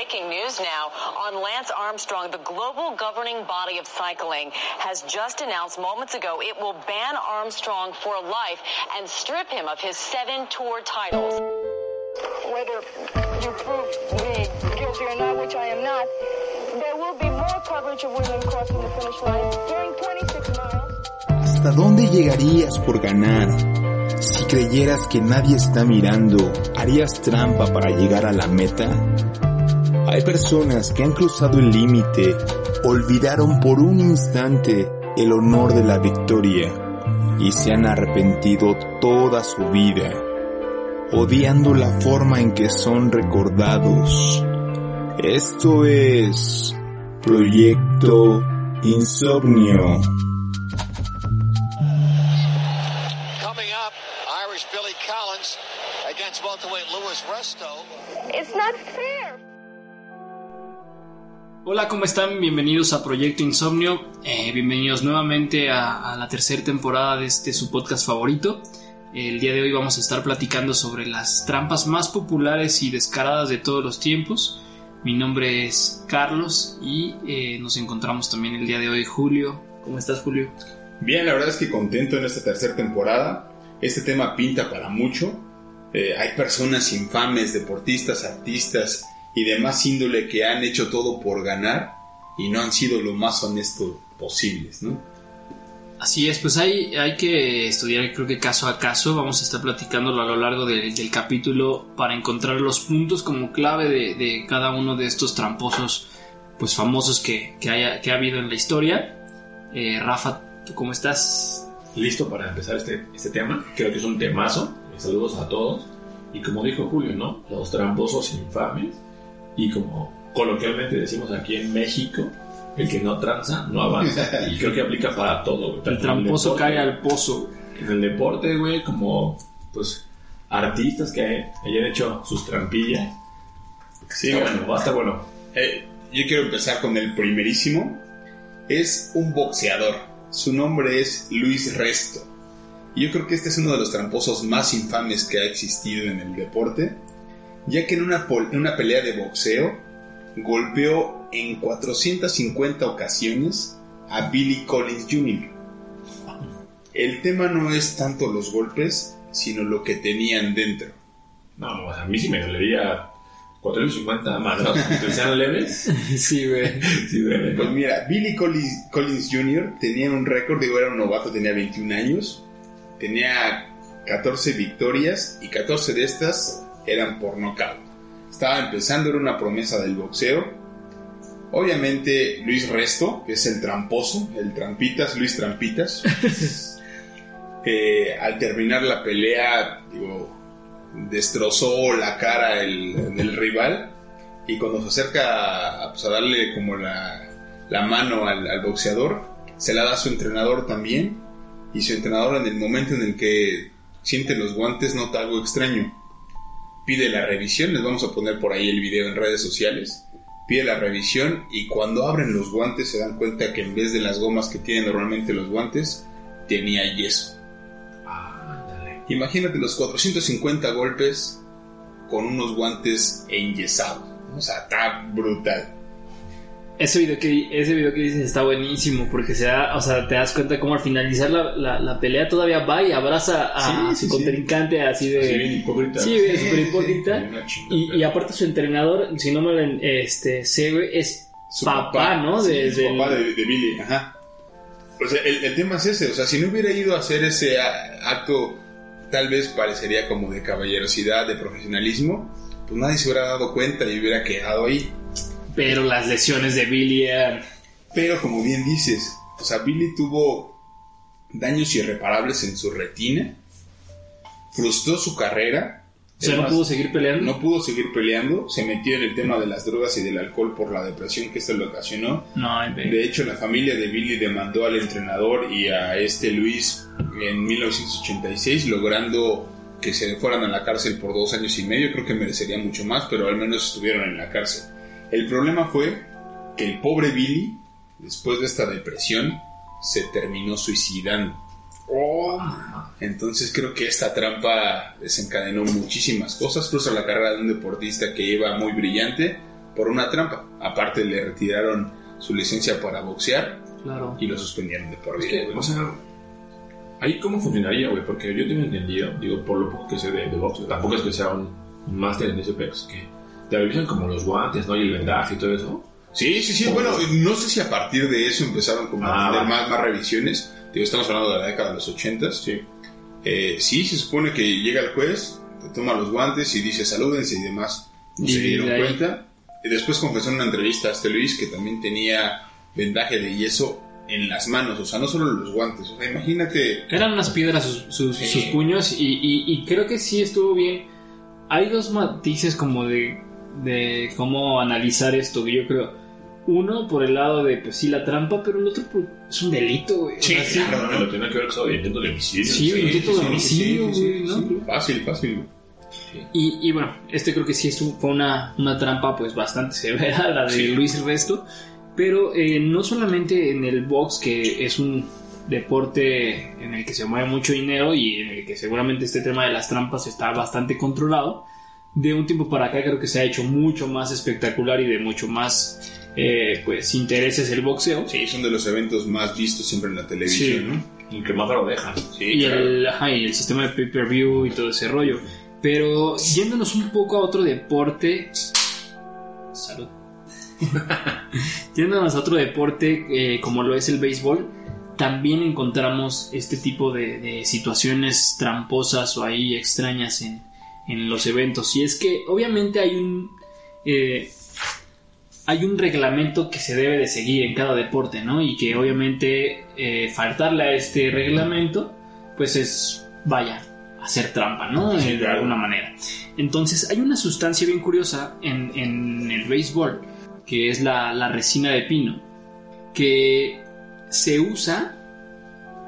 Breaking news now on Lance Armstrong. The global governing body of cycling has just announced moments ago it will ban Armstrong for life and strip him of his seven tour titles. Whether you prove me guilty or not, which I am not, there will be more coverage of women crossing the finish line during 26 miles. ¿Hasta dónde llegarías por ganar? Si creyeras que nadie está mirando, ¿harías trampa para llegar a la meta? Hay personas que han cruzado el límite, olvidaron por un instante el honor de la victoria y se han arrepentido toda su vida, odiando la forma en que son recordados. Esto es Proyecto Insomnio. Coming up, Irish Billy Collins against welterweight Louis Resto. It's not fair. Hola, ¿cómo están? Bienvenidos a Proyecto Insomnio. Eh, bienvenidos nuevamente a, a la tercera temporada de este su podcast favorito. El día de hoy vamos a estar platicando sobre las trampas más populares y descaradas de todos los tiempos. Mi nombre es Carlos y eh, nos encontramos también el día de hoy Julio. ¿Cómo estás, Julio? Bien, la verdad es que contento en esta tercera temporada. Este tema pinta para mucho. Eh, hay personas infames, deportistas, artistas y demás índole que han hecho todo por ganar y no han sido lo más honestos posibles, ¿no? Así es, pues hay, hay que estudiar creo que caso a caso, vamos a estar platicándolo a lo largo de- del capítulo para encontrar los puntos como clave de, de cada uno de estos tramposos pues famosos que, que, haya, que ha habido en la historia. Eh, Rafa, ¿tú cómo estás? listo para empezar este, este tema. Creo que es un temazo. Saludos a todos. Y como dijo Julio, ¿no? Los tramposos infames. Y como coloquialmente decimos aquí en México, el que no tranza no avanza. Y creo que aplica para todo, güey. El tramposo deporte, cae al pozo. En el deporte, güey, como pues artistas que hayan hecho sus trampillas. Sí, Está bueno, va a estar bueno. Eh, yo quiero empezar con el primerísimo. Es un boxeador. Su nombre es Luis Resto. Y yo creo que este es uno de los tramposos más infames que ha existido en el deporte, ya que en una, pol- en una pelea de boxeo golpeó en 450 ocasiones a Billy Collins Jr. El tema no es tanto los golpes, sino lo que tenían dentro. No, o sea, a mí sí me dolería 450 madrazos, que sean leves. sí, güey. Sí, Pues mira, Billy Collins, Collins Jr. tenía un récord, digo, era un novato, tenía 21 años, tenía 14 victorias y 14 de estas eran por nocaut. Estaba empezando, era una promesa del boxeo. Obviamente Luis Resto, que es el tramposo, el trampitas, Luis Trampitas, eh, al terminar la pelea, digo, destrozó la cara el- del rival y cuando se acerca a, pues, a darle como la, la mano al, al boxeador, se la da a su entrenador también y su entrenador en el momento en el que siente los guantes nota algo extraño. Pide la revisión, les vamos a poner por ahí el video en redes sociales. Pide la revisión y cuando abren los guantes se dan cuenta que en vez de las gomas que tienen normalmente los guantes, tenía yeso. Imagínate los 450 golpes con unos guantes enyesados. O sea, está brutal. Ese video que, ese video que dices está buenísimo porque se da, o sea, te das cuenta cómo al finalizar la, la, la pelea todavía va y abraza a Sí, su sí. contrincante así de... Así bien hipócrita. Sí, súper hipócrita. Y, y aparte su entrenador, si no me lo este, güey, es Su papá, ¿no? De- su del- papá de, de Billy, ajá. O sea, el, el tema es ese, o sea, si no hubiera ido a hacer ese acto, tal vez parecería como de caballerosidad, de profesionalismo, pues nadie se hubiera dado cuenta y hubiera quedado ahí. Pero las lesiones de Billy eran... Pero como bien dices, o sea, Billy tuvo daños irreparables en su retina, frustró su carrera O sea, no pudo seguir peleando. No pudo seguir peleando, se metió en el tema de las drogas y del alcohol por la depresión que esto le ocasionó. No. De hecho, la familia de Billy demandó al entrenador y a este Luis en 1986, logrando que se fueran a la cárcel por dos años y medio. Creo que merecería mucho más, pero al menos estuvieron en la cárcel. El problema fue que el pobre Billy, después de esta depresión, se terminó suicidando. Entonces creo que esta trampa desencadenó muchísimas cosas, cruza la carrera de un deportista que iba muy brillante por una trampa. Aparte le retiraron su licencia para boxear Claro. y lo suspendieron de por vida. o sea, ahí cómo funcionaría, güey, porque yo tengo entendido, digo, por lo poco que sé de, de box, tampoco es que sea un, un máster en que te revisan como los guantes, ¿no? Y el vendaje y todo eso. Sí, sí, sí. Bueno, no sé si a partir de eso empezaron como a Ah, tener más, más revisiones. Digo, estamos hablando de la década de los ochentas. Sí. Eh, sí, se supone que llega el juez, te toma los guantes y dice salúdense y demás. No Y se dieron de cuenta. Y después confesó en una entrevista a este Luis que también tenía vendaje de yeso en las manos, o sea, no solo en los guantes. O sea, imagínate. Eran unas piedras sus, sus- Sí. sus puños y, y- y creo que sí estuvo bien. Hay dos matices como de, de cómo analizar esto, que yo creo. Uno por el lado de, pues sí, la trampa, pero el otro por- es un delito, güey. Sí, Claro, lo tiene que ver con intento de homicidio. Sí, intento de homicidio, sí, güey, ¿no? sí. Fácil, fácil. Y, y bueno, este creo que sí estuvo- fue una, una trampa pues bastante severa, la de Sí. Luis Resto. Pero eh, no solamente en el box, que es un deporte en el que se mueve mucho dinero y en el que seguramente este tema de las trampas está bastante controlado. De un tiempo para acá creo que se ha hecho mucho más espectacular y de mucho más eh, pues intereses el boxeo. Sí, son de los eventos más vistos siempre en la televisión, Sí. ¿no? Y que más lo dejan. Sí, y, claro. el, ajá, y el sistema de pay-per-view y todo ese rollo. Pero yéndonos un poco a otro deporte. Salud. yéndonos a otro deporte eh, como lo es el béisbol, también encontramos este tipo de, de situaciones tramposas o ahí extrañas en, en los eventos. Y es que obviamente hay un. eh, hay un reglamento que se debe de seguir en cada deporte, ¿no? Y que obviamente eh, faltarle a este reglamento, pues es, vaya, hacer trampa, ¿no? Eh, de alguna manera. Entonces, hay una sustancia bien curiosa en, en el béisbol, que es la, la resina de pino, que se usa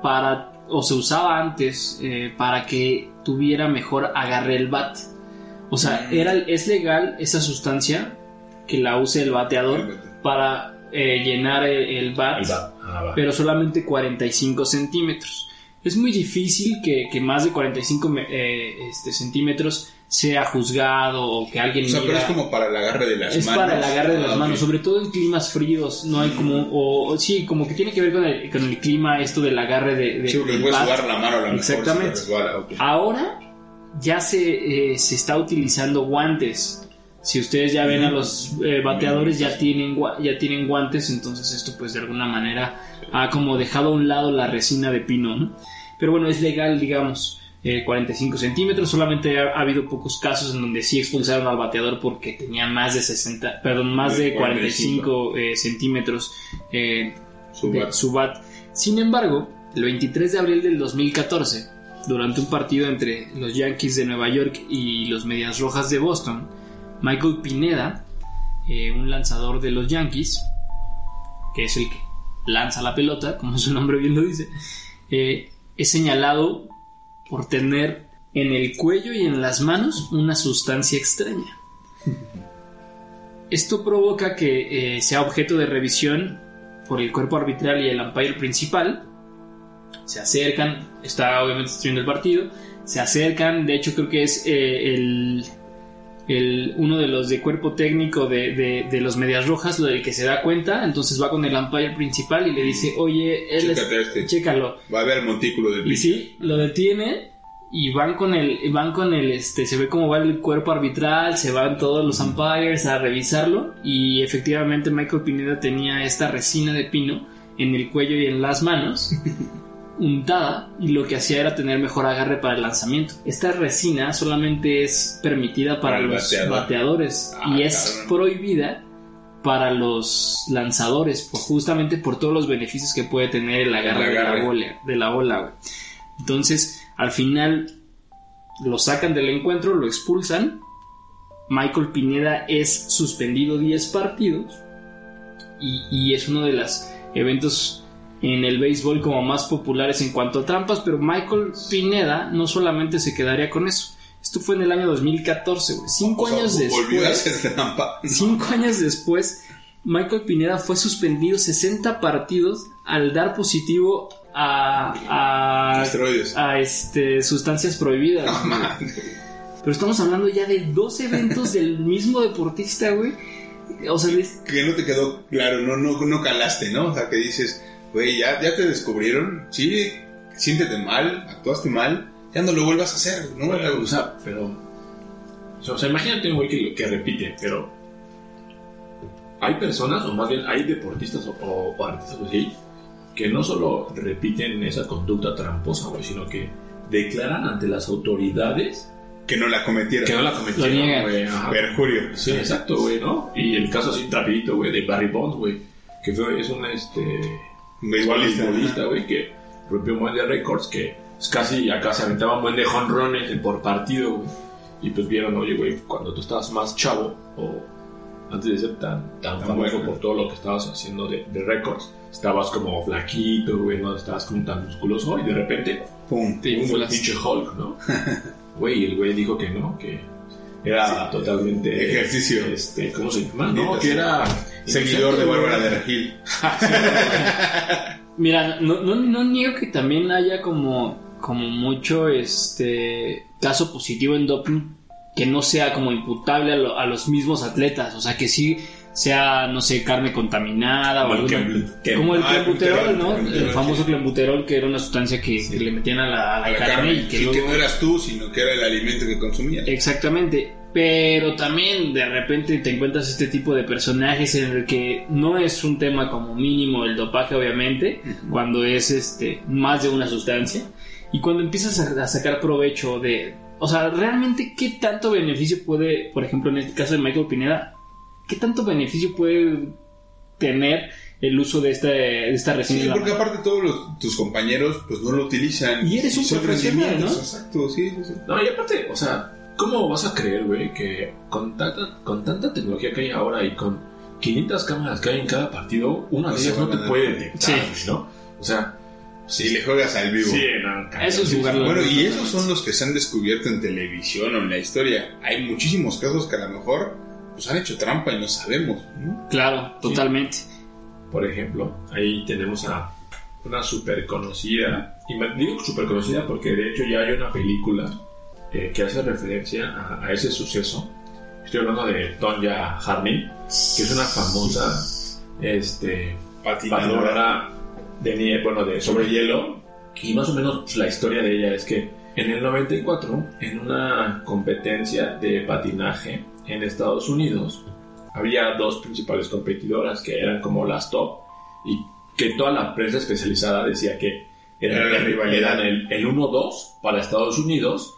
para, o se usaba antes, eh, para que tuviera mejor agarre el bat. O sea, era, es legal esa sustancia que la use el bateador para eh, llenar el, el bat. Ah, pero solamente 45 centímetros. Es muy difícil que, que más de 45 me- eh, este, centímetros sea juzgado o que alguien O sea, pero es como para el agarre de las es manos. para el agarre de las Ah, manos, sobre todo en climas fríos, no hay como, o, o sí, como que tiene que ver con el, con el clima esto del agarre de, de Sí, porque puedes la mano a la Exactamente. resbala. Ahora ya se, eh, se está utilizando guantes. Si ustedes ya ven a los eh, bateadores ya tienen gua- ya tienen guantes, entonces esto pues de alguna manera ha como dejado a un lado la resina de pino, ¿no? Pero bueno, es legal, digamos, eh, 45 centímetros. Solamente ha, ha habido pocos casos en donde sí expulsaron al bateador porque tenía más de 60, perdón, más de 45 eh, centímetros eh, Su de bat. su bat. Sin embargo, el 23 de abril del 2014, durante un partido entre los Yankees de Nueva York y los Medias Rojas de Boston, Michael Pineda, eh, un lanzador de los Yankees, que es el que lanza la pelota, como su nombre bien lo dice, eh, es señalado por tener en el cuello y en las manos una sustancia extraña. Esto provoca que eh, sea objeto de revisión por el cuerpo arbitral y el umpire principal. Se acercan, está obviamente estudiando el partido, se acercan, de hecho creo que es eh, el, el- uno de los de cuerpo técnico de, de- de los Medias Rojas, lo del que se da cuenta, entonces va con el umpire principal y le dice, oye, él es- este. chécalo. Va a ver el montículo del Y sí, lo detiene y van con el, van con el, este, se ve cómo va el cuerpo arbitral, se van todos los umpires a revisarlo y efectivamente Michael Pineda tenía esta resina de pino en el cuello y en las manos untada y lo que hacía era tener mejor agarre para el lanzamiento. Esta resina solamente es permitida para, los bateador. bateadores Ah, y es cabrón. prohibida para los lanzadores, justamente por todos los beneficios que puede tener el agarre, El de la bola, de la bola, güey. Entonces, al final, lo sacan del encuentro, lo expulsan. Michael Pineda es suspendido 10 partidos y, y es uno de los eventos en el béisbol como más populares en cuanto a trampas, pero Michael Pineda no solamente se quedaría con eso. Esto fue en el año 2014, güey. Cinco O sea, años volvió a después. trampa. Cinco años después, Michael Pineda fue suspendido 60 partidos al dar positivo a, a, Esteroides. a, este, sustancias prohibidas. No, güey. man. Pero estamos hablando ya de dos eventos del mismo deportista, güey. O sea, que no te quedó claro, no, no, no calaste, ¿no? O sea, que dices, güey, ya, ya te descubrieron, sí, siéntete mal, actuaste mal, ya no lo vuelvas a hacer, ¿no? Bueno, o sea, pero. O sea, imagínate un güey que, que repite, pero. Hay personas, o más bien hay deportistas o, o- o artistas así, que no solo repiten esa conducta tramposa, güey, sino que declaran ante las autoridades que no la cometieron. que no la cometieron, güey. Perjurio. Sí, exacto, güey, ¿no? Y el caso así rapidito, güey, de Barry Bonds, güey, que fue, es un, este... Beisbolista. güey, que rompió un buen de récords, que es casi acá se aventaba un buen de honrones por partido, güey. Y pues vieron, oye, güey, cuando tú estabas más chavo, o antes de ser tan, tan, Tan famoso bueno. por todo lo que estabas haciendo de, de récords, estabas como flaquito, güey, no estabas como tan musculoso, y de repente, Pum. te un inflas. pinche Hulk, ¿no? Güey, el güey dijo que no, que era totalmente... Ejercicio. Este, ¿Cómo se llama? No, que sí. era... Seguidor de. Bárbara de Regil. Mira, no, no, no niego que también haya como, como mucho este caso positivo en doping que no sea como imputable a, lo- a los mismos atletas, o sea que sí sea, no sé, carne contaminada o Como el alguna- como el ah, clenbuterol, ¿no? El famoso sí. clenbuterol que era una sustancia que, que le metían a la, a la A la carne, carne. y que Sí, luego... que no eras tú, sino que era el alimento que consumías. Exactamente, pero también de repente te encuentras este tipo de personajes en el que no es un tema como mínimo el dopaje obviamente, cuando es este más de una sustancia y cuando empiezas a, a sacar provecho de, o sea, realmente qué tanto beneficio puede, por ejemplo, en este caso de Michael Pineda, qué tanto beneficio puede tener el uso de esta de esta resina Sí, porque mano? aparte todos los- tus compañeros pues no lo utilizan. Y eres un profesional, ¿no? Exacto, sí, sí, sí. No, y aparte, o sea, ¿cómo vas a creer, güey, que con tanta, con tanta tecnología que hay ahora y con 500 cámaras que hay en cada partido, una No de ellas no te puede detectar, Sí. ¿no? O sea, Si le juegas al vivo. sí, no, Eso es sí, jugarlo. Bueno, y esos son los que se han descubierto en televisión o en la historia. Hay muchísimos casos que a lo mejor pues han hecho trampa y no sabemos, ¿no? Claro, totalmente. Por ejemplo, ahí tenemos a una súper conocida, y me digo súper conocida porque de hecho ya hay una película eh, que hace referencia a, a ese suceso. Estoy hablando de Tonya Harding, que es una famosa este, patinadora de nieve, bueno, de sobre hielo. Y más o menos pues, la historia de ella es que en el 94, en una competencia de patinaje en Estados Unidos, había dos principales competidoras que eran como las top y que toda la prensa especializada decía que Era eran, la rivalidad. el, el 1-2 para Estados Unidos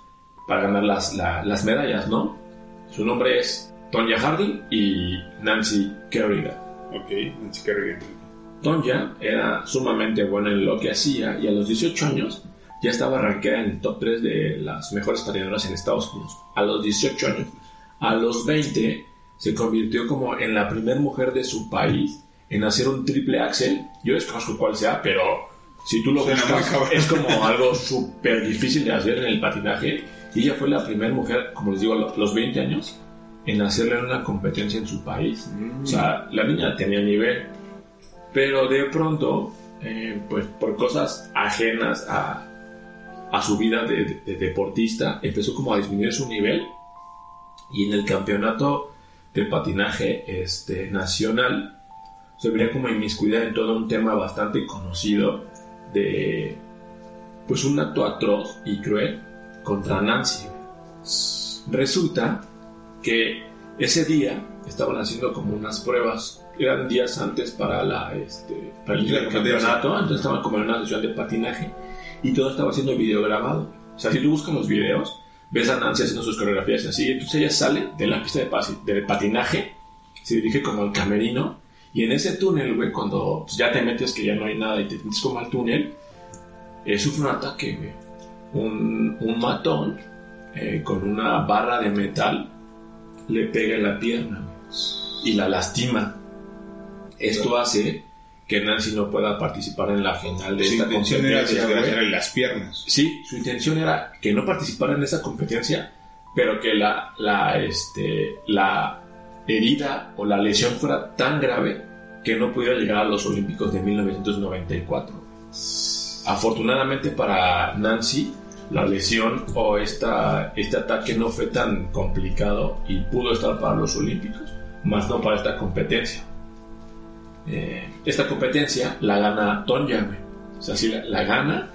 para ganar las, la- las medallas, ¿no? Su nombre es Tonya Harding y Nancy Kerrigan. Ok, Nancy Kerrigan. Tonya era sumamente buena en lo que hacía y a los 18 años ya estaba rankeada en el top 3 de las mejores patinadoras en Estados Unidos. A los 18 años. A los 20 se convirtió como en la primera mujer de su país en hacer un triple axel. Yo desconozco cuál sea, pero si tú lo buscas es como algo súper difícil de hacer en el patinaje. Y ella fue la primera mujer, como les digo, a lo- los 20 años en hacerle una competencia en su país. O sea, la niña tenía nivel, pero de pronto, eh, pues por cosas ajenas a, a su vida de, de- de deportista, empezó como a disminuir su nivel y en el campeonato de patinaje este, nacional se vería como inmiscuida en todo un tema bastante conocido de pues un acto atroz y cruel contra Nancy. Resulta que ese día estaban haciendo como unas pruebas, eran días antes para la este, para el campeonato, entonces estaban como en una sesión de patinaje y todo estaba siendo videograbado. O sea, si tú buscas los videos, ves a Nancy haciendo sus coreografías así, entonces ella sale de la pista de patinaje, se dirige como al camerino y en ese túnel, güey, cuando pues, ya te metes que ya no hay nada y te metes como al túnel, eh, sufre un ataque, güey. Un, un matón eh, con una barra de metal le pega en la pierna y la lastima. Esto hace que Nancy no pueda participar en la final de Su esta era competencia. desgraciarle las piernas. Sí, su intención era que no participara en esa competencia, pero que la, la, este, la herida o la lesión fuera tan grave que no pudiera llegar a los Olímpicos de 1994. Afortunadamente para Nancy, la lesión o esta, este ataque no fue tan complicado y pudo estar para los Olímpicos, más no para esta competencia. Eh, esta competencia la gana Tonya, güey. O sea, sí la, la gana,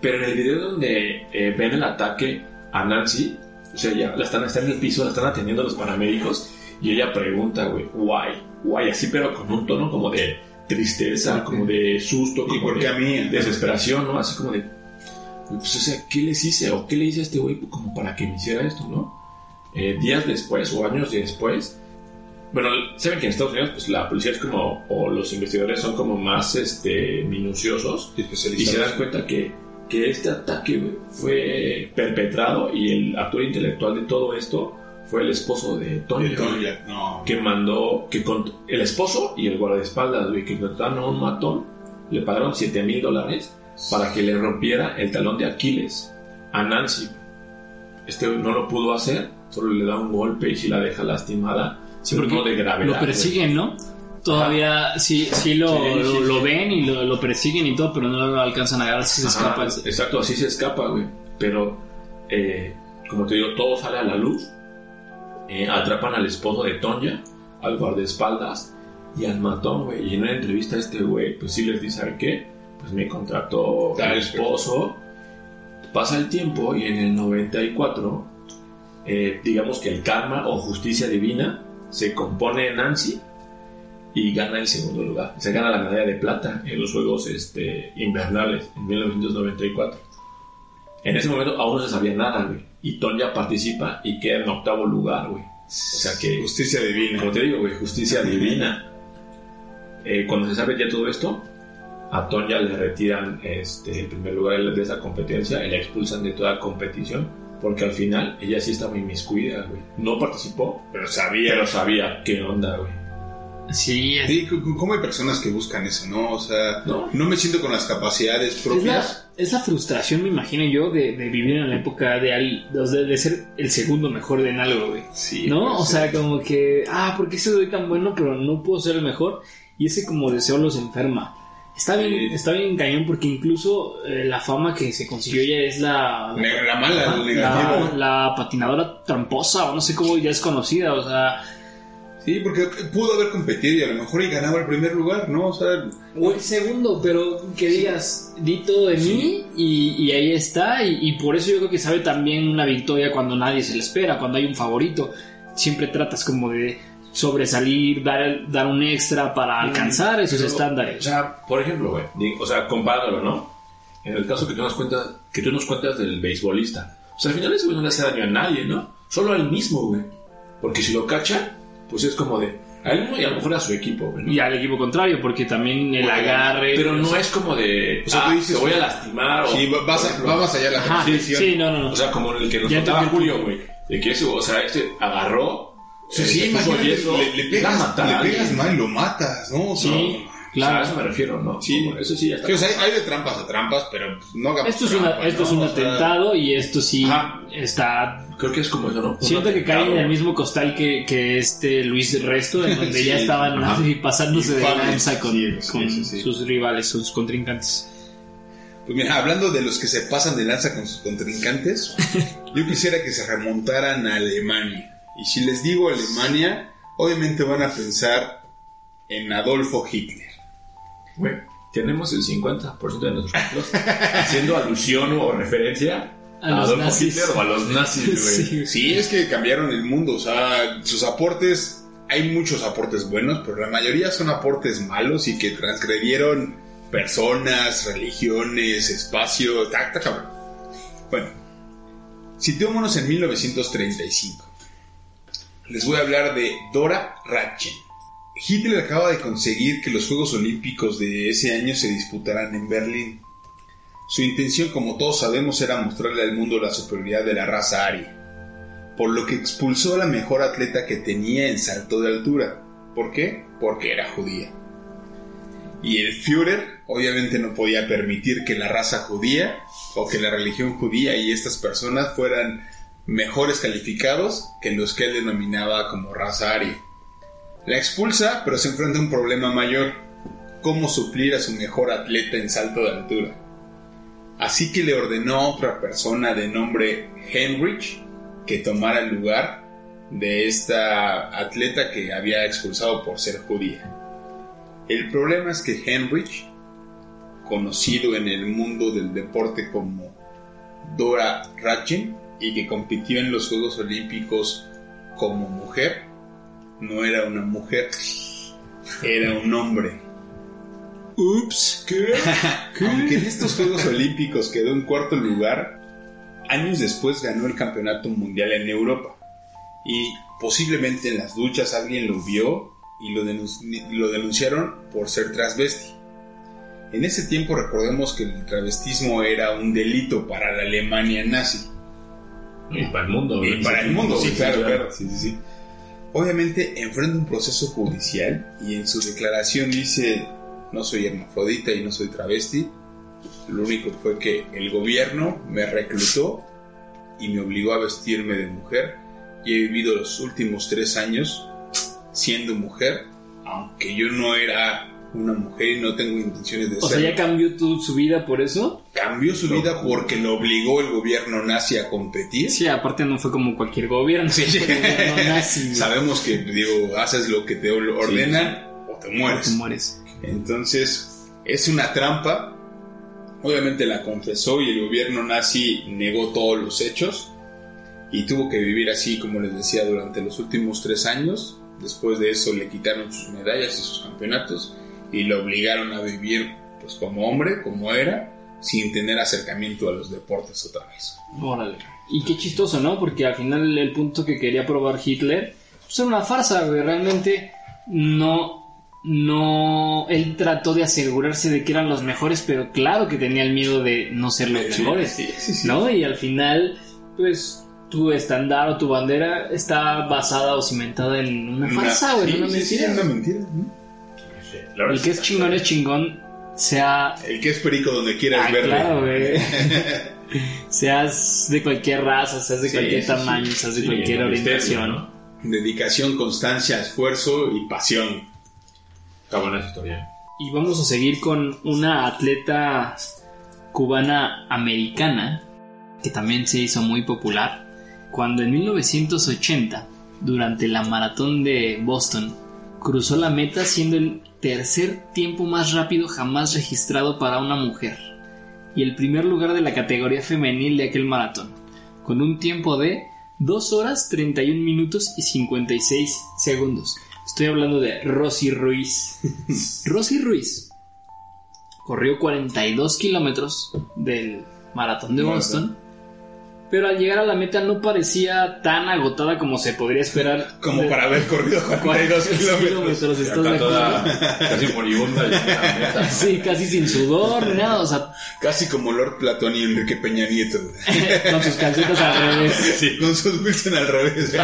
pero en el video donde eh, ven el ataque a Nancy, o sea, ya la están, está en el piso, la están atendiendo los paramédicos y ella pregunta, güey, why, why, así, pero con un tono como de tristeza, como de susto, ¿Y como de a mí? desesperación, ¿no? Así como de, pues, o sea, ¿qué les hice? ¿O qué le hice a este güey como para que me hiciera esto, no? Eh, días después o años después, bueno, saben que en Estados Unidos, pues la policía es como, o los investigadores son como más este, minuciosos Y y se dan cuenta que, que este ataque fue perpetrado y el actor intelectual de todo esto fue el esposo de Tony. Tony no. Que mandó, que con, el esposo y el guardaespaldas, güey, que contrataron a un matón, le pagaron 7 mil dólares para que le rompiera el talón de Aquiles a Nancy. Este no lo pudo hacer, solo le da un golpe y si la deja lastimada. Sí, porque de gravedad. lo persiguen, ¿no? Todavía sí, sí, lo, Sí, sí, lo, ven y lo, lo persiguen y todo, pero no lo alcanzan a agarrar si se Ajá, escapa. Exacto, así se escapa, güey. Pero, eh, como te digo, todo sale a la luz. Eh, atrapan al esposo de Tonya, al guardaespaldas y al matón, güey. Y en una entrevista a este güey, pues sí les dice, ¿sabe qué? Pues me contrató el esposo. Pasa el tiempo y en el 94, eh, digamos que el karma o justicia divina se compone Nancy y gana el segundo lugar. Se gana la medalla de plata en los Juegos este, Invernales en 1994. En ese momento aún no se sabía nada, güey. Y Tonya participa y queda en octavo lugar, güey. O sea que, Justicia divina. como te digo, güey, justicia divina. Eh, cuando se sabe ya todo esto, a Tonya le retiran este, el primer lugar de esa competencia y la expulsan de toda competición. Porque al final ella sí estaba inmiscuida, güey. No participó, Pero sabía. pero sabía qué onda, güey. Sí, es, ¿cómo hay personas que buscan eso, no? O sea, No. no, me siento con las capacidades propias. es la frustración, me imagino yo, de, de vivir en la época de, al- de, de ser el segundo mejor en algo, güey. Sí. ¿No? O sea, como que, ah, ¿por qué soy tan bueno pero no puedo ser el mejor? Y ese como deseo los enferma. Está bien, está bien cañón porque incluso eh, la fama que se consiguió ya es la... la- la mala, negativo. la, la patinadora tramposa o no sé cómo ya es conocida, o sea, Sí, porque pudo haber competido y a lo mejor y ganaba el primer lugar, ¿no? O sea, o el segundo, pero que digas, di todo de mí y, y ahí está, y, y por eso yo creo que sabe también una victoria cuando nadie se le espera, cuando hay un favorito, siempre tratas como de sobresalir, dar, dar un extra para alcanzar esos Pero, estándares. O sea, por ejemplo, güey, o sea, comparándolo, ¿no? En el caso que tú nos cuentas, que tú nos cuentas del beisbolista. O sea, al final ese güey no le hace daño a nadie, ¿no? Solo a él mismo, güey. Porque si lo cacha, pues es como de a él mismo y a lo mejor a su equipo, güey. ¿no? Y al equipo contrario, porque también el Bueno, agarre... Pero no es como de, o sea, tú ah, dices- te voy a lastimar o... sí, va- vas a- va más allá la Ajá, competición. sí, no, no, no. O sea, como el que nos Ya contaba Julio, güey. De que eso, o sea, este agarró... Sí, eh, sí, imagínate, le, pegas, matar le pegas mal y lo matas, ¿no? O sea, Sí, O claro. sea, a eso me refiero, ¿no? Sí. Como eso sí ya está. Sí, o sea, hay, de trampas a trampas, pero no hagamos Esto es, una, trampas, esto es un O sea, atentado y esto sí Ajá. está... Creo que es como eso, ¿no? Siento que cae en el mismo costal que, que este Luis Resto, en donde ya estaban así pasándose de lanza con, Sí, sí, con sí, sí. sus rivales, sus contrincantes. Pues mira, hablando de los que se pasan de lanza con sus contrincantes, yo quisiera que se remontaran a Alemania. Y si les digo Alemania, obviamente van a pensar en Adolfo Hitler. Güey, tenemos el 50% de nuestros haciendo alusión o referencia A a, Adolfo nazis. Hitler o a los nazis, güey. Sí. Sí, es que cambiaron el mundo, o sea, sus aportes, hay muchos aportes buenos, pero la mayoría son aportes malos y que transgredieron personas, religiones, espacio, está cabrón. Bueno, situémonos en 1935. Les voy a hablar de Dora Ratchen. Hitler acaba de conseguir que los Juegos Olímpicos de ese año se disputaran en Berlín. Su intención, como todos sabemos, era mostrarle al mundo la superioridad de la raza aria, por lo que expulsó a la mejor atleta que tenía en salto de altura. ¿Por qué? Porque era judía. Y el Führer obviamente no podía permitir que la raza judía o que la religión judía y estas personas fueran mejores calificados que los que él denominaba como raza aria. La expulsa, pero se enfrenta a un problema mayor, cómo suplir a su mejor atleta en salto de altura. Así que le ordenó a otra persona de nombre Heinrich que tomara el lugar de esta atleta que había expulsado por ser judía. El problema es que Heinrich, conocido en el mundo del deporte como Dora Ratchen y que compitió en los Juegos Olímpicos como mujer, no era una mujer, era un hombre. Ups, ¿qué? Aunque en estos Juegos Olímpicos quedó en cuarto lugar, años después ganó el Campeonato Mundial en Europa. Y posiblemente en las duchas alguien lo vio y lo, denunci- lo denunciaron por ser transvesti. En ese tiempo recordemos que el travestismo era un delito para la Alemania nazi. Y para el mundo. Y para el mundo, sí, claro, claro. Sí, sí, sí. Obviamente enfrenta un proceso judicial y en su declaración dice, no soy hermafrodita y no soy travesti. Lo único fue que el gobierno me reclutó y me obligó a vestirme de mujer y he vivido los últimos tres años siendo mujer, aunque yo no era una mujer y no tengo intenciones de O sea, ya cambió tu, su vida por eso. Cambió su vida porque lo obligó el gobierno nazi a competir. Sí, aparte no fue como cualquier gobierno. Sí. fue el gobierno nazi. güey. Sabemos que, digo, haces lo que te ordenan o te mueres. Entonces, es una trampa. Obviamente la confesó y el gobierno nazi negó todos los hechos y tuvo que vivir así, como les decía, durante los últimos tres años. Después de eso le quitaron sus medallas y sus campeonatos y lo obligaron a vivir pues como hombre, como era, sin tener acercamiento a los deportes otra vez. Órale. Y qué chistoso, ¿no? Porque al final el punto que quería probar Hitler pues era una farsa, güey. Realmente no. No. Él trató de asegurarse de que eran los mejores, pero claro que tenía el miedo de no ser los mejores. sí, sí, sí. ¿No? Y al final, pues. Tu estándar o tu bandera está basada o cimentada en una farsa, güey, en Sí, una mentira. una mentira. ¿no? La verdad El que es chingón es chingón, sea El que es perico donde quieras Ah, verlo. claro, güey. seas de cualquier raza, seas de Sí, cualquier sí, sí. tamaño, seas de Sí, cualquier orientación. ¿no? Dedicación, constancia, esfuerzo y pasión. Está buena esa historia. Y vamos a seguir con una atleta cubana americana que también se hizo muy popular cuando en 1980, durante la maratón de Boston, cruzó la meta siendo el tercer tiempo más rápido jamás registrado para una mujer y el primer lugar de la categoría femenil de aquel maratón, con un tiempo de 2 horas 31 minutos y 56 segundos. Estoy hablando de Rosy Ruiz. Rosy Ruiz corrió 42 kilómetros del maratón de Boston, pero al llegar a la meta no parecía tan agotada como se podría esperar. Como de- para haber corrido 42 kilómetros. ¿estás de acuerdo? toda casi moribunda. Sí, casi sin sudor, ni nada, o sea, Casi como Lord Platón y Enrique Peña Nieto. con sus calcetas al revés. Sí, con sus Wilson al revés.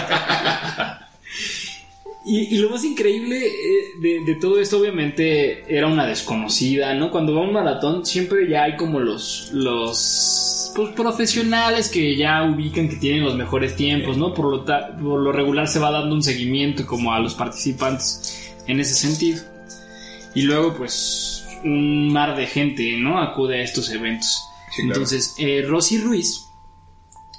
Y, y lo más increíble eh, de, de todo esto, obviamente, era una desconocida, ¿no? Cuando va a un maratón, siempre ya hay como los, los pues, profesionales que ya ubican que tienen los mejores tiempos, ¿no? Por lo, ta- por lo regular se va dando un seguimiento como a los participantes en ese sentido. Y luego, pues, un mar de gente, ¿no? Acude a estos eventos. Sí, claro. Entonces, eh, Rosy Ruiz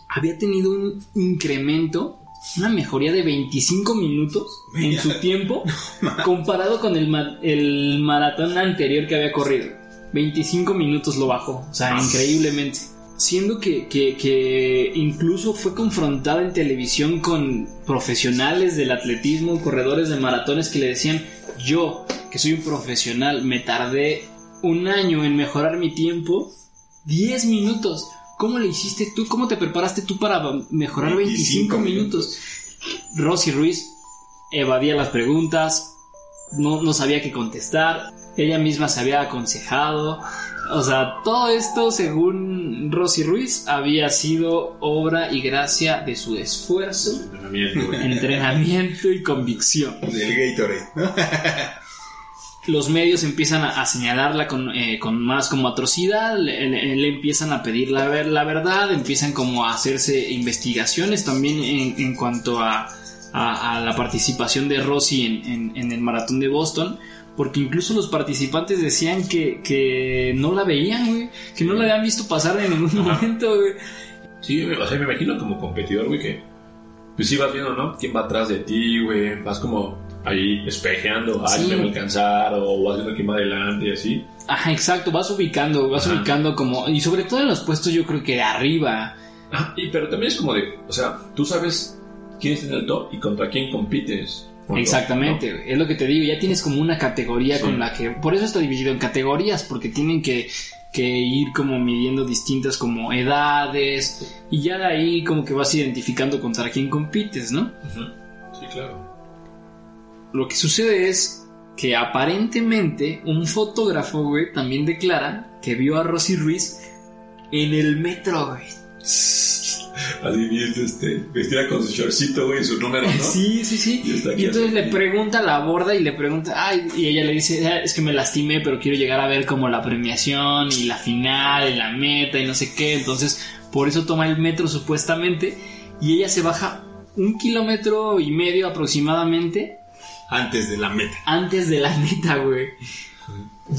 había tenido un incremento, una mejoría de 25 minutos en su tiempo comparado con el, ma- el maratón anterior que había corrido. 25 minutos lo bajó, o sea, increíblemente. Siendo que, que- que incluso fue confrontada en televisión con profesionales del atletismo, corredores de maratones que le decían, yo, que soy un profesional, me tardé un año en mejorar mi tiempo, 10 minutos. ¿Cómo le hiciste tú? ¿Cómo te preparaste tú para mejorar 25, 25 minutos? Rosy Ruiz evadía las preguntas, no, no sabía qué contestar, ella misma se había aconsejado. O sea, todo esto, según Rosy Ruiz, había sido obra y gracia de su esfuerzo, Entrenamiento, entrenamiento y convicción. Del Gatorade. Los medios empiezan a, a señalarla con, eh, con más como atrocidad, le, le- le empiezan a pedir la, ver- la verdad, empiezan como a hacerse investigaciones también en, en cuanto a, a- a la participación de Rossi en, en- en el maratón de Boston, porque incluso los participantes decían que, que no la veían, güey, que no la habían visto pasar en ningún momento, güey. Sí, o sea, me imagino como competidor, güey, que pues sí vas viendo, ¿no? ¿Quién va atrás de ti, güey? Vas como ahí espejeando, Sí. alguien me va a alcanzar, o vas viendo quién va adelante y así. Ajá, exacto, vas ubicando, vas Ajá. ubicando como, y sobre todo en los puestos yo creo que de arriba, Ah, y, pero también es como de, o sea, tú sabes quién está en el top y contra quién compites. Exactamente, es lo que te digo, ya tienes como una categoría Sí. con la que, por eso está dividido en categorías, porque tienen que, que ir como midiendo distintas como edades, y ya de ahí como que vas identificando contra quién compites, ¿no? Ujú. Sí, claro. Lo que sucede es que aparentemente un fotógrafo, güey, también declara que vio a Rosy Ruiz en el metro, güey. Así viste, este, vestida con su shortcito, güey, su número, ¿no? Sí, sí, sí. Y Y entonces así. le pregunta a la borda y le pregunta, ay, y ella le dice, "Ah, es que me lastimé, pero quiero llegar a ver como la premiación y la final y la meta y no sé qué. Entonces, por eso toma el metro supuestamente y ella se baja un kilómetro y medio aproximadamente Antes de la meta. antes de la meta, güey.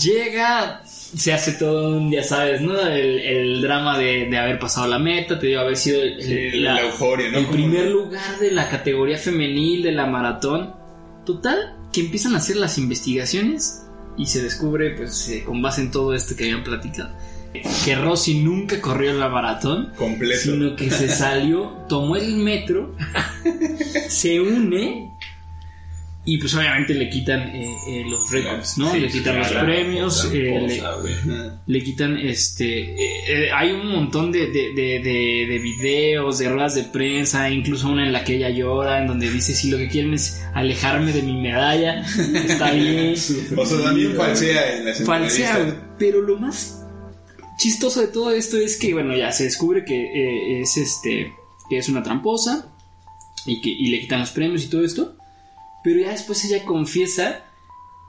Llega, se hace todo un, ya sabes, ¿no? El, el drama de, de haber pasado la meta, te digo, haber sido el, Sí, la euforia, ¿no? el primer lugar de la categoría femenil de la maratón. Total, que empiezan a hacer las investigaciones y se descubre, pues, eh, con base en todo esto que habían platicado, que Rosy nunca corrió la maratón, Completo. sino que se salió, tomó el metro, se une y pues obviamente le quitan eh, eh, los récords, ¿no? Sí, le quitan sí, los premios, eh, le, le quitan este eh, eh, hay un montón de, de, de, de- de videos de ruedas de prensa incluso una en la que ella llora en donde dice si lo que quieren es alejarme de mi medalla está bien O sea, también falsea en las falsea pero lo más chistoso de todo esto es que bueno ya se descubre que eh, es este que es una tramposa y que y le quitan los premios y todo esto pero ya después ella confiesa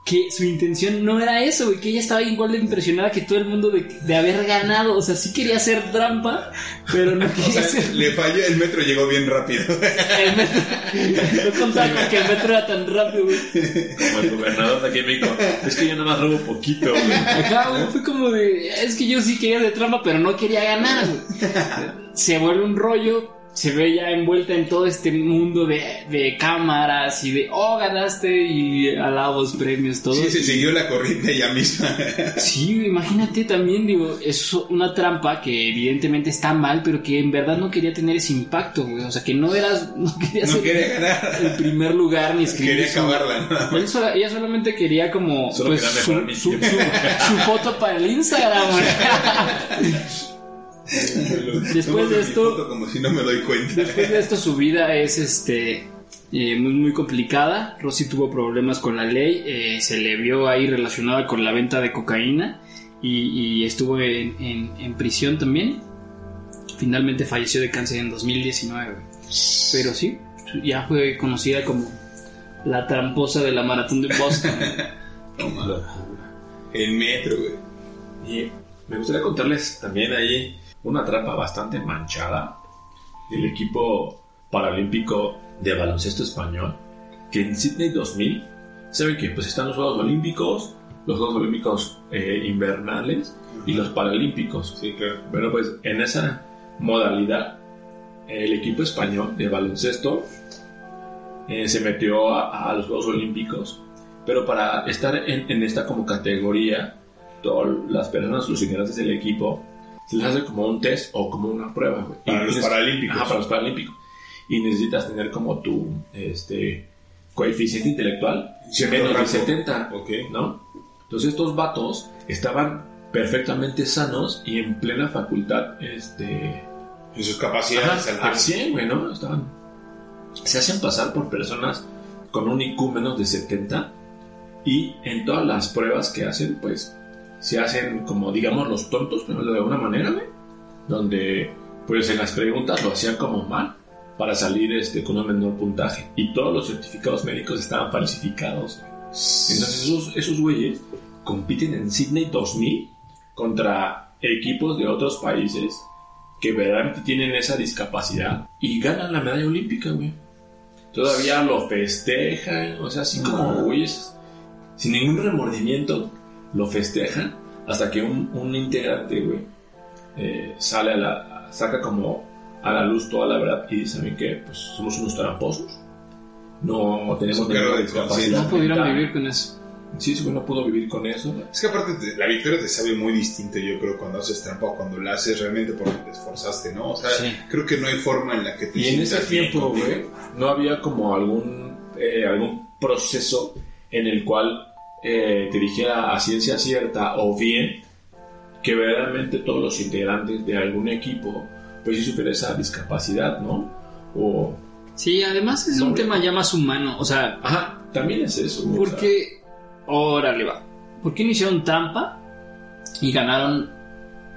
que su intención no era eso, güey, que ella estaba igual de impresionada que todo el mundo de, de haber ganado. O sea, sí quería hacer trampa, pero no O quería sea, hacer. le falló, el metro llegó bien rápido. El metro, no contaba con que el metro era tan rápido, güey. Como el gobernador de aquí en México. Es que yo nada más robo poquito, güey. Ajá, güey, fue como de. Es que yo sí quería hacer trampa, pero no quería ganar, güey. Se vuelve un rollo. Se ve ya envuelta en todo este mundo de, de cámaras y de, oh, ganaste y alabos, premios, todo. Sí, se siguió la corriente ella misma. Sí, imagínate también, digo, es una trampa que evidentemente está mal, pero que en verdad no quería tener ese impacto, güey. O sea, que no eras, no quería No ser quería ganar. el primer lugar ni escribir. Quería acabarla, sola- ella solamente quería como Solo pues, su- su foto para el Instagram, güey. Después de esto- foto como si no me doy cuenta. Después de esto, su vida es este eh, muy, muy complicada. Rosy tuvo problemas con la ley, eh, se le vio ahí relacionada con la venta de cocaína y, y estuvo en, en- en prisión también. Finalmente falleció de cáncer en 2019. güey. Pero sí, ya fue conocida como la tramposa de la maratón de Boston. Toma. El metro, güey. Y me gustaría contarles también ahí una trampa bastante manchada del equipo paralímpico de baloncesto español, que en Sydney 2000, saben que pues están los Juegos Olímpicos, los Juegos Olímpicos eh, invernales y los Paralímpicos. Sí, claro. Bueno, pues en esa modalidad, el equipo español de baloncesto eh, se metió a, a los Juegos Olímpicos, pero para estar en, en esta como categoría, todas las personas, los integrantes del equipo, se les hace como un test o como una prueba. güey. Para Y los neces- paralímpicos. Ajá, para los paralímpicos. Y necesitas tener como tu este, coeficiente intelectual menos de rango. 70. Ok. ¿no? Entonces estos vatos estaban perfectamente sanos y en plena facultad, este... En sus capacidades. ajá, al 100, güey, ¿no? Estaban... Se hacen pasar por personas con un IQ menos de 70 Y en todas las pruebas que hacen, pues se hacen como, digamos, los tontos, pero de alguna manera, güey. Donde, pues en las preguntas lo hacían como mal para salir este, con un menor puntaje. Y todos los certificados médicos estaban falsificados. Entonces esos, esos güeyes compiten en Sydney 2000 contra equipos de otros países que verdaderamente tienen esa discapacidad y ganan la medalla olímpica, güey. Todavía lo festejan, o sea, así como güeyes sin ningún remordimiento lo festejan hasta que un, un integrante, güey, eh, sale a la, saca como a la luz toda la verdad y dice, ¿saben qué? Pues somos unos tramposos. No tenemos ninguna conciencia. No pudieron mental. vivir con eso. Sí, sí, güey, no pudo vivir con eso. Es que aparte te- la victoria te sabe muy distinto, yo creo, cuando haces trampa o cuando la haces realmente porque te esforzaste, ¿no? O sea, Sí. creo que no hay forma en la que te Y en ese tiempo, güey, no había como algún, eh, algún proceso en el cual eh, te dijera a ciencia cierta o bien que verdaderamente todos los integrantes de algún equipo pues sí supiera esa discapacidad, ¿no? O, Sí, además es un No, tema ya más humano. O sea, ajá, también es eso. porque. Órale, va. ¿Por qué no hicieron trampa y ganaron,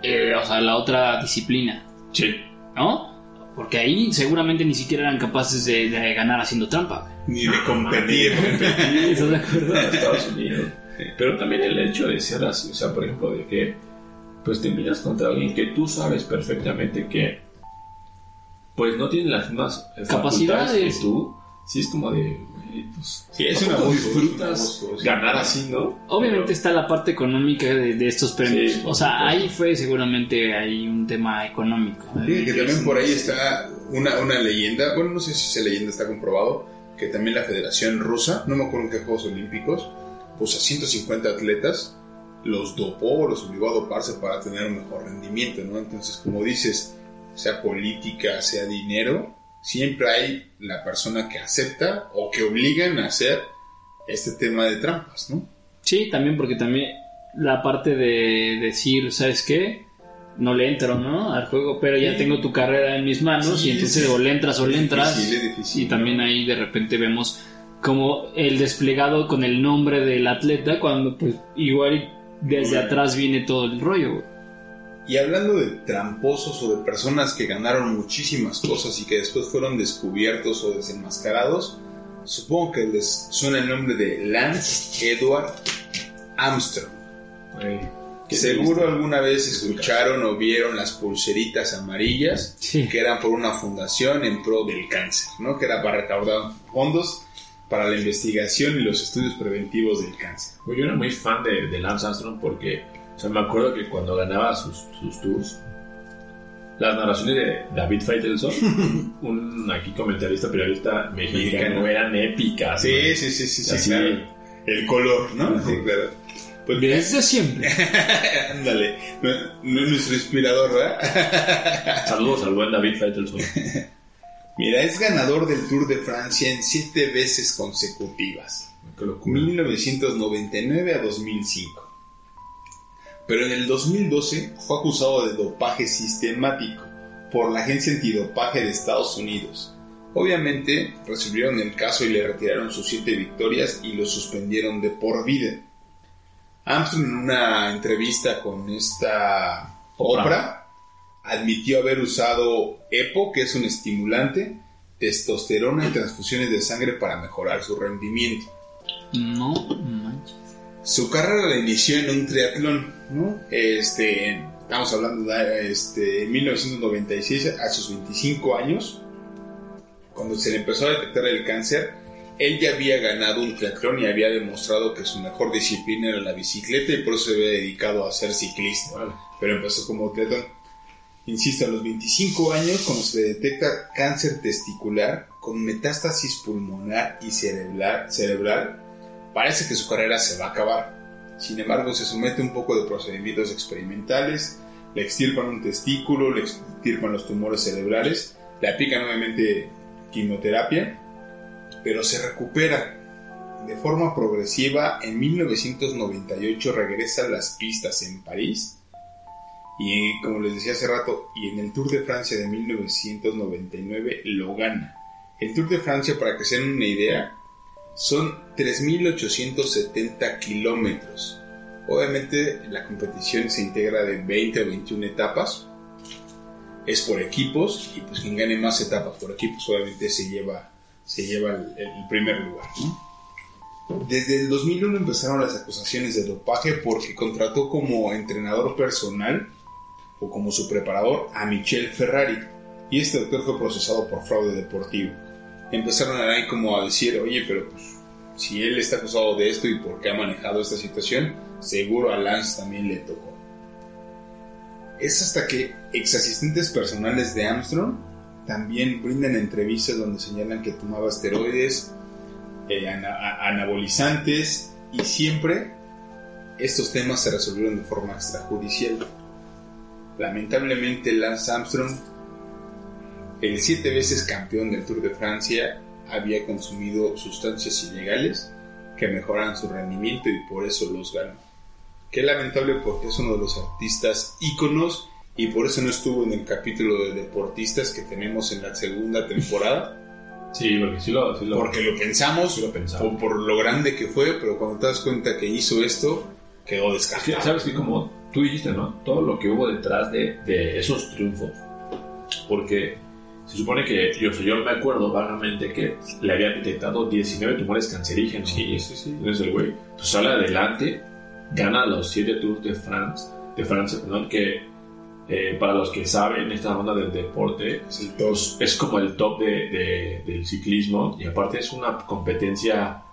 eh, o sea, la otra disciplina? sí. ¿No? Porque ahí seguramente ni siquiera eran capaces de, de ganar haciendo trampa. Ni de competir. ¿Estás de acuerdo? Estados Unidos. Pero también el hecho de ser así, o sea, por ejemplo, de que pues te miras contra alguien que tú sabes perfectamente que pues no tiene las mismas Capacidades. que tú, sí es como de, pues, Sí, es ¿a un poco abuso, disfrutas sí. ganar así, ¿no? Obviamente está la parte económica de, de estos premios. Sí, o sea, supuesto. ahí fue seguramente hay un tema económico. Fíjate que también por ahí está una, una leyenda, bueno, no sé si esa leyenda está comprobado, que también la Federación Rusa, no me acuerdo en qué Juegos Olímpicos, pues a 150 atletas los dopó, los obligó a doparse para tener un mejor rendimiento, ¿no? Entonces, como dices, sea política, sea dinero, siempre hay la persona que acepta o que obligan a hacer este tema de trampas, ¿no? Sí, también porque también la parte de decir, ¿sabes qué? No le entro, ¿no? Al juego, pero ya Sí. tengo tu carrera en mis manos Sí, y entonces sí. o le entras o le Es entras. difícil, es difícil. Y también ahí de repente vemos como el desplegado con el nombre del atleta cuando pues igual desde Bueno. atrás viene todo el rollo. Y hablando de tramposos o de personas que ganaron muchísimas cosas y que después fueron descubiertos o desenmascarados, supongo que les suena el nombre de Lance Edward Armstrong. Seguro alguna vez escucharon o vieron las pulseritas amarillas Sí. que eran por una fundación en pro del cáncer, ¿no? Que era para recaudar fondos para la investigación y los estudios preventivos del cáncer. Güey, Yo era muy fan de, de Lance Armstrong porque, o sea, me acuerdo que cuando ganaba sus, sus tours, las narraciones de David Faitelson, un aquí comentarista, periodista mexicano, eran épicas. Sí, sí, sí, sí, sí, Así. claro. El color, ¿no? Sí, claro. Pues Desde siempre. Ándale, no, no es nuestro inspirador, ¿verdad? Saludos al buen David Faitelson. Mira, es ganador del Tour de Francia en siete veces consecutivas, Qué locura. 1999 a 2005. Pero en el 2012 fue acusado de dopaje sistemático por la Agencia Antidopaje de Estados Unidos. Obviamente resolvieron el caso y le retiraron sus siete victorias y lo suspendieron de por vida. Armstrong en una entrevista con esta Oprah. Oprah admitió haber usado EPO, que es un estimulante, testosterona y transfusiones de sangre para mejorar su rendimiento. No manches. Su carrera la inició en un triatlón, ¿no? Este, estamos hablando de este, 1996, a sus 25 años, cuando se le empezó a detectar el cáncer, él ya había ganado un triatlón y había demostrado que su mejor disciplina era la bicicleta y por eso se había dedicado a ser ciclista. Vale. Pero empezó como triatlón. Insisto, a los 25 años, cuando se le detecta cáncer testicular con metástasis pulmonar y cerebral, cerebral, parece que su carrera se va a acabar. Sin embargo, se somete un poco de procedimientos experimentales, le extirpan un testículo, le extirpan los tumores cerebrales, le aplican nuevamente quimioterapia, pero se recupera de forma progresiva. En 1998 regresa a las pistas en París y como les decía hace rato, y en el Tour de Francia de 1999 lo gana. El Tour de Francia, para que se den una idea, son 3.870 kilómetros. Obviamente la competición se integra de 20 o 21 etapas. Es por equipos y pues quien gane más etapas por equipos obviamente se lleva, se lleva el, primer lugar. Desde el 2001 empezaron las acusaciones de dopaje porque contrató como entrenador personal o como su preparador a Michel Ferrari y este doctor fue procesado por fraude deportivo. Empezaron ahí como a decir, oye, pero pues si él está acusado de esto y por qué ha manejado esta situación, seguro a Lance también le tocó. Es hasta que ex asistentes personales de Armstrong también brindan entrevistas donde señalan que tomaba esteroides, eh, ana- anabolizantes y siempre estos temas se resolvieron de forma extrajudicial. Lamentablemente Lance Armstrong, el siete veces campeón del Tour de Francia, había consumido sustancias ilegales que mejoran su rendimiento y por eso los ganó. Qué lamentable porque es uno de los artistas íconos y por eso no estuvo en el capítulo de deportistas que tenemos en la segunda temporada. Sí, porque sí lo, sí lo- Porque lo pensamos, Sí lo pensamos. Por, por lo grande que fue, pero cuando te das cuenta que hizo esto, quedó Es que, descartado. sabes que como tú dijiste, ¿no? Todo lo que hubo detrás de, de esos triunfos. Porque se supone que, yo, yo me acuerdo vagamente que le habían detectado 19 tumores cancerígenos. Sí, sí, sí. Entonces el güey pues sale adelante, gana los 7 Tours de France, de Francia, perdón, que eh, para los que saben, esta onda del deporte Es el es como el top de, de- del ciclismo y aparte es una competencia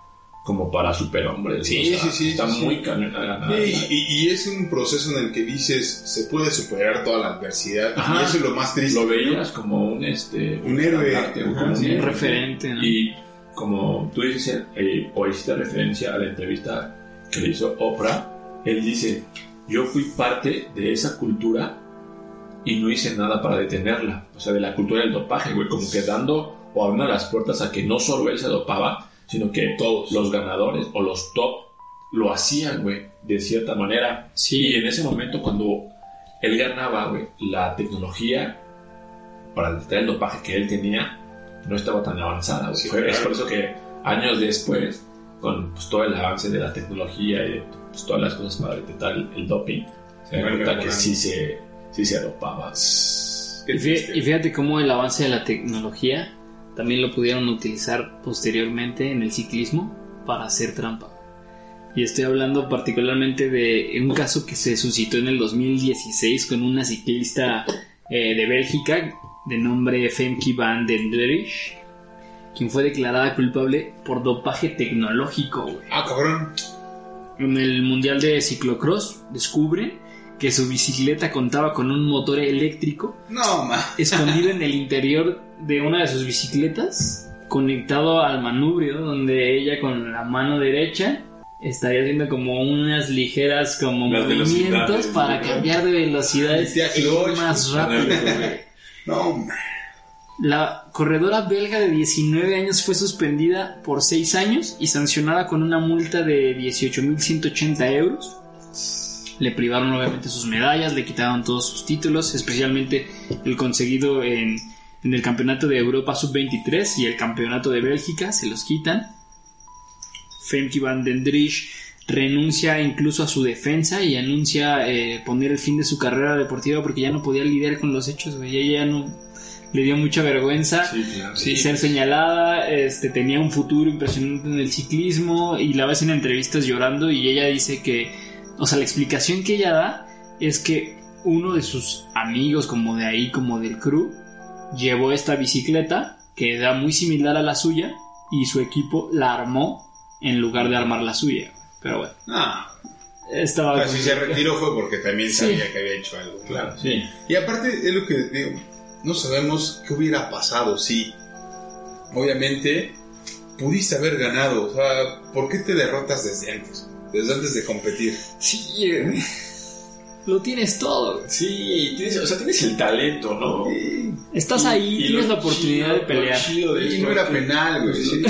como para superhombres. Sí, o sea, sí, sí, Está sí, muy sí. ganar. Y, y- y es un proceso en el que dices, se puede superar toda la adversidad. Ajá. Y eso es lo más triste. Lo veías como un este Un héroe. Ajá, como sí. un Un héroe. referente, ¿no? Y como tú dices, eh, o hiciste referencia a la entrevista que le hizo Oprah, él dice, yo fui parte de esa cultura y no hice nada para detenerla. O sea, de la cultura del dopaje, güey, como que dando o abriendo las puertas a que no solo él se dopaba, sino que Todos. los ganadores o los top lo hacían, güey, de cierta manera. Sí. Y en ese momento cuando él ganaba, güey, la tecnología para detectar el dopaje que él tenía no estaba tan avanzada. Sí, claro. Es por eso que años después, con pues, todo el avance de la tecnología y pues, todas las cosas para detectar el, el doping, se da cuenta que sí se, sí se dopaba. Qué Y fí- triste. y fíjate cómo el avance de la tecnología también lo pudieron utilizar posteriormente en el ciclismo para hacer trampa. Y estoy hablando particularmente de un caso que se suscitó en el 2016 con una ciclista eh, de Bélgica de nombre Femke van den Dlerich, quien fue declarada culpable por dopaje tecnológico. Ah, cabrón. En el Mundial de Ciclocross descubre que su bicicleta contaba con un motor eléctrico No, ma. escondido en el interior de una de sus bicicletas, conectado al manubrio, donde ella con la mano derecha estaría haciendo como unas ligeras como Las movimientos para ¿no? cambiar de velocidades clutch, más rápido. No, ma. La corredora belga de 19 años fue suspendida por 6 años y sancionada con una multa de 18.180 euros. Le privaron obviamente sus medallas, le quitaron todos sus títulos, especialmente el conseguido en, en el Campeonato de Europa Sub-23 y el Campeonato de Bélgica, se los quitan. Femke van den Driesch renuncia incluso a su defensa y anuncia eh, poner el fin de su carrera deportiva porque ya no podía lidiar con los hechos, güey. Ella ya no le dio mucha vergüenza Sí, claro. ser señalada, este, tenía un futuro impresionante en el ciclismo y la ves en entrevistas llorando y ella dice que, o sea, la explicación que ella da es que uno de sus amigos como de ahí, como del crew, llevó esta bicicleta que era muy similar a la suya y su equipo la armó en lugar de armar la suya. Pero bueno, Ah, estaba... pero si se retiró fue porque también Sí. sabía que había hecho algo. Claro, sí. Y aparte, es lo que digo, no sabemos qué hubiera pasado si, obviamente, pudiste haber ganado. O sea, ¿por qué te derrotas desde antes? Desde antes de competir. Sí, eh, lo tienes todo. Sí, tienes, o sea, tienes el talento, ¿no? Estás Y- ahí, y tienes la oportunidad de pelear. lo chido de Y esto no era penal, güey. sí.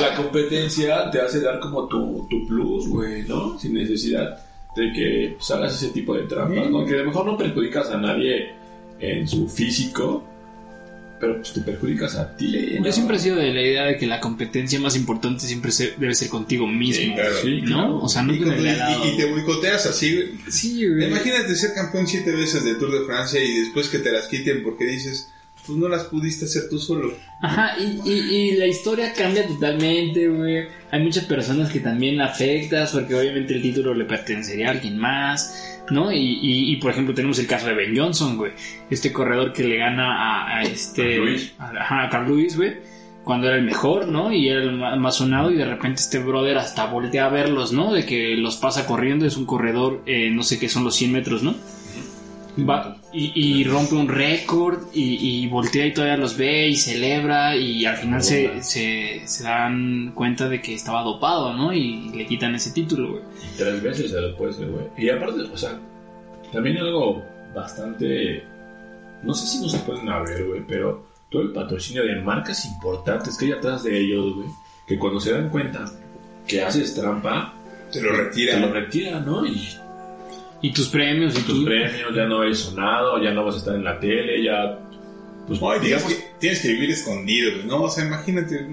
La competencia te hace dar como tu, tu plus, güey, ¿no? Sin necesidad de que pues, hagas ese tipo de trampas, ¿no? Que a lo mejor no perjudicas a nadie en su físico, pero pues te perjudicas a ti. Yo siempre he sido de la idea de que la competencia más importante siempre se- debe ser contigo mismo. Sí, claro. Sí, ¿No? claro. O sea, Y, nunca con- y- y te boicoteas así, güey. Sí, güey. Imagínate ser campeón siete veces del Tour de Francia y después que te las quiten porque dices, pues no las pudiste hacer tú solo. Ajá, y, y, y la historia cambia totalmente, güey. Hay muchas personas que también afectas porque obviamente el título le pertenecería a alguien más, ¿no? Y, y, y, por ejemplo tenemos el caso de Ben Johnson, güey. Este corredor que le gana a, a este... A Luis. a- ajá, a Carl Lewis, güey. Cuando era el mejor, ¿no? Y era el más sonado y de repente este brother hasta voltea a verlos, ¿no? De que los pasa corriendo, es un corredor, eh, no sé qué son los 100 metros, ¿no? Va, y, y rompe un récord y, y voltea y todavía los ve y celebra y al final se, se, se dan cuenta de que estaba dopado, ¿no? Y le quitan ese título, güey. Tres veces se lo puede ser, güey. Y aparte, o sea, también algo bastante. No sé si no se pueden ver, güey, pero todo el patrocinio de marcas importantes que hay atrás de ellos, güey, que cuando se dan cuenta que haces trampa, Te lo te lo retiran. retiran, ¿no? Y Y tus premios y tus tú. premios ya no eres sonado, ya no vas a estar en la tele, ya. Pues, No, y digamos, que tienes que vivir escondido, ¿no? O sea, imagínate.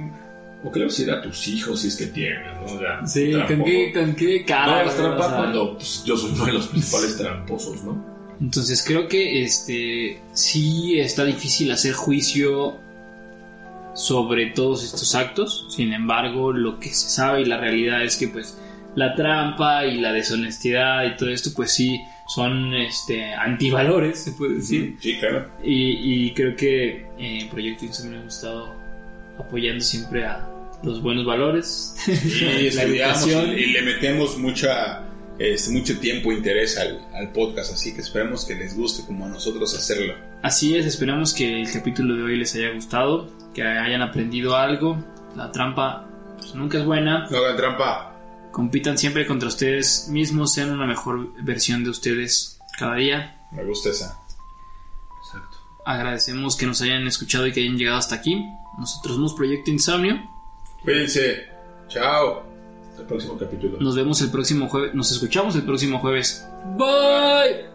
o creo que ir a tus hijos si es que tienen, ¿no? O sea, Sí, ¿con qué, con qué No cara? trampa O sea, cuando pues, yo soy uno de los principales tramposos, ¿no? Entonces creo que este sí está difícil hacer juicio sobre todos estos actos. Sin embargo, lo que se sabe y la realidad es que pues la trampa y la deshonestidad y todo esto pues sí son este antivalores, se puede decir. Sí, claro. Y, y creo que eh, Proyecto Insomnio hemos estado apoyando siempre a los buenos valores, Y la educación. y, y le metemos mucha, este, mucho tiempo e interés al, al podcast, así que esperemos que les guste como a nosotros hacerlo. Así es, esperamos que el capítulo de hoy les haya gustado, que hayan aprendido algo. La trampa pues, nunca es buena. No hagan trampa. Compitan siempre contra ustedes mismos, sean una mejor versión de ustedes cada día. Me gusta esa. Exacto. Agradecemos que nos hayan escuchado y que hayan llegado hasta aquí. Nosotros somos Proyecto Insomnio. Cuídense. Chao. Hasta el próximo capítulo. Nos vemos el próximo jueves. Nos escuchamos el próximo jueves. Bye.